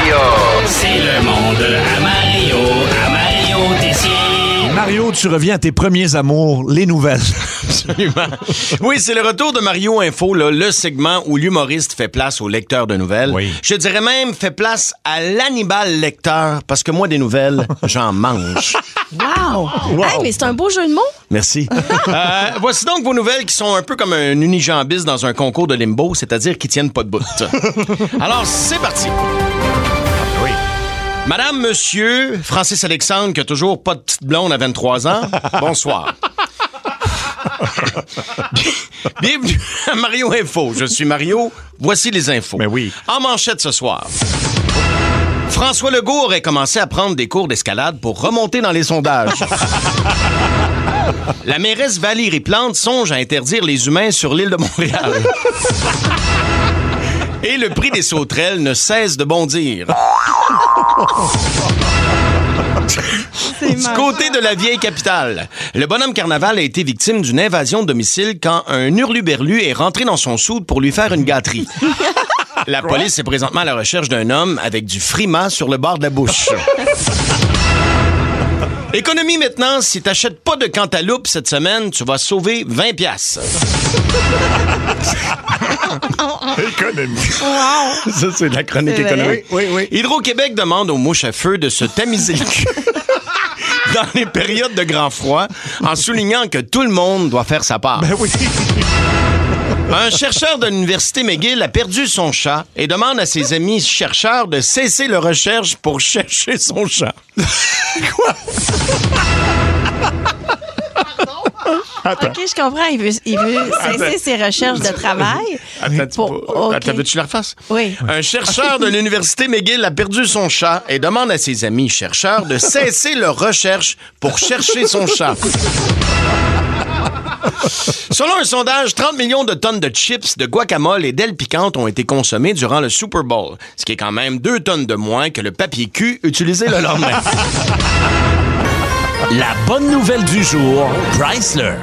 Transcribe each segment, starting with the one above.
Mario! C'est le monde à Mario, à Mario Tessier. Mario, tu reviens à tes premiers amours, les nouvelles. Absolument. Oui, c'est le retour de Mario Info, là, le segment où l'humoriste fait place au lecteur de nouvelles. Oui. Je dirais même fait place à l'animal lecteur, parce que moi, des nouvelles, j'en mange. Wow! Hey, mais c'est un beau jeu de mots. Merci. Euh, voici donc vos nouvelles qui sont un peu comme un unijambiste dans un concours de limbo, c'est-à-dire qui tiennent pas de bout. Alors, c'est parti. Madame, monsieur, Francis Alexandre, qui a toujours pas de petite blonde à 23 ans, bonsoir. Bienvenue à Mario Info. Je suis Mario. Voici les infos. Mais oui. En manchette ce soir. François Legault aurait commencé à prendre des cours d'escalade pour remonter dans les sondages. La mairesse Valérie Plante songe à interdire les humains sur l'île de Montréal. Et le prix des sauterelles ne cesse de bondir. Du côté de la vieille capitale, le bonhomme Carnaval a été victime d'une invasion de domicile quand un hurluberlu est rentré dans son soude pour lui faire une gâterie. La police est présentement à la recherche d'un homme avec du frima sur le bord de la bouche. Économie maintenant, si t'achètes pas de cantaloupe cette semaine, tu vas sauver 20 pièces. Économie. Ça, c'est de la chronique économique. Oui, oui, oui. Hydro-Québec demande aux mouches à feu de se tamiser le cul. Dans les périodes de grand froid, en soulignant que tout le monde doit faire sa part. Ben oui. Un chercheur de l'université McGill a perdu son chat et demande à ses amis chercheurs de cesser leur recherche pour chercher son chat. OK, je comprends. Il veut, il veut cesser ses recherches de travail. Attends, Pour- peu. OK. Attends, veux-tu la refasse? Oui. Un chercheur de l'université McGill a perdu son chat et demande à ses amis chercheurs de cesser leur recherche pour chercher son chat. Selon un sondage, 30 millions de tonnes de chips, de guacamole et d'ailes piquantes ont été consommées durant le Super Bowl, ce qui est quand même deux tonnes de moins que le papier cul utilisé le lendemain. La bonne nouvelle du jour, Chrysler.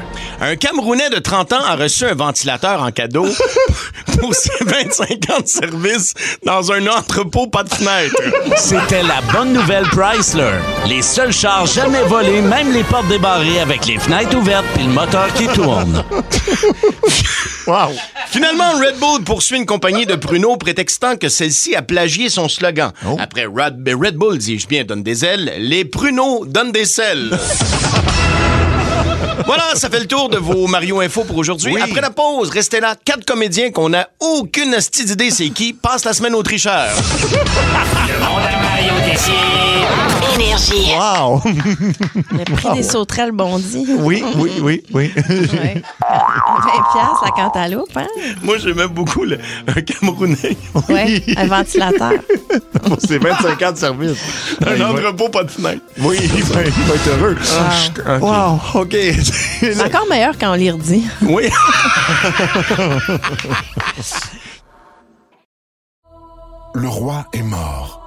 Un Camerounais de 30 ans a reçu un ventilateur en cadeau pour ses 25 ans de service dans un entrepôt pas de fenêtre. C'était la bonne nouvelle Chrysler. Les seuls chars jamais volés, même les portes débarrées avec les fenêtres ouvertes puis le moteur qui tourne. Wow. Finalement, Red Bull poursuit une compagnie de pruneaux prétextant que celle-ci a plagié son slogan. Après Red, Red Bull, dis-je bien, donne des ailes, les pruneaux donnent des selles. Voilà, ça fait le tour de vos Mario Info pour aujourd'hui. Oui. Après la pause, restez là. Quatre comédiens qu'on n'a aucune d'idée c'est qui passent la semaine aux tricheurs. Tessier. Énergie. Wow. Le prix des sauterelles bondit. Oui, oui, oui, oui. Ouais. 20 piastres, la cantaloupe, hein? Moi, j'aimais beaucoup le, un Camerounais. Oui, un ventilateur. Pour ses 25 ans de service. un va- entrepôt pas de fenêtre. Oui, il va, il va être heureux. Wow, OK. C'est encore meilleur quand on les redit. Oui. Le roi est mort,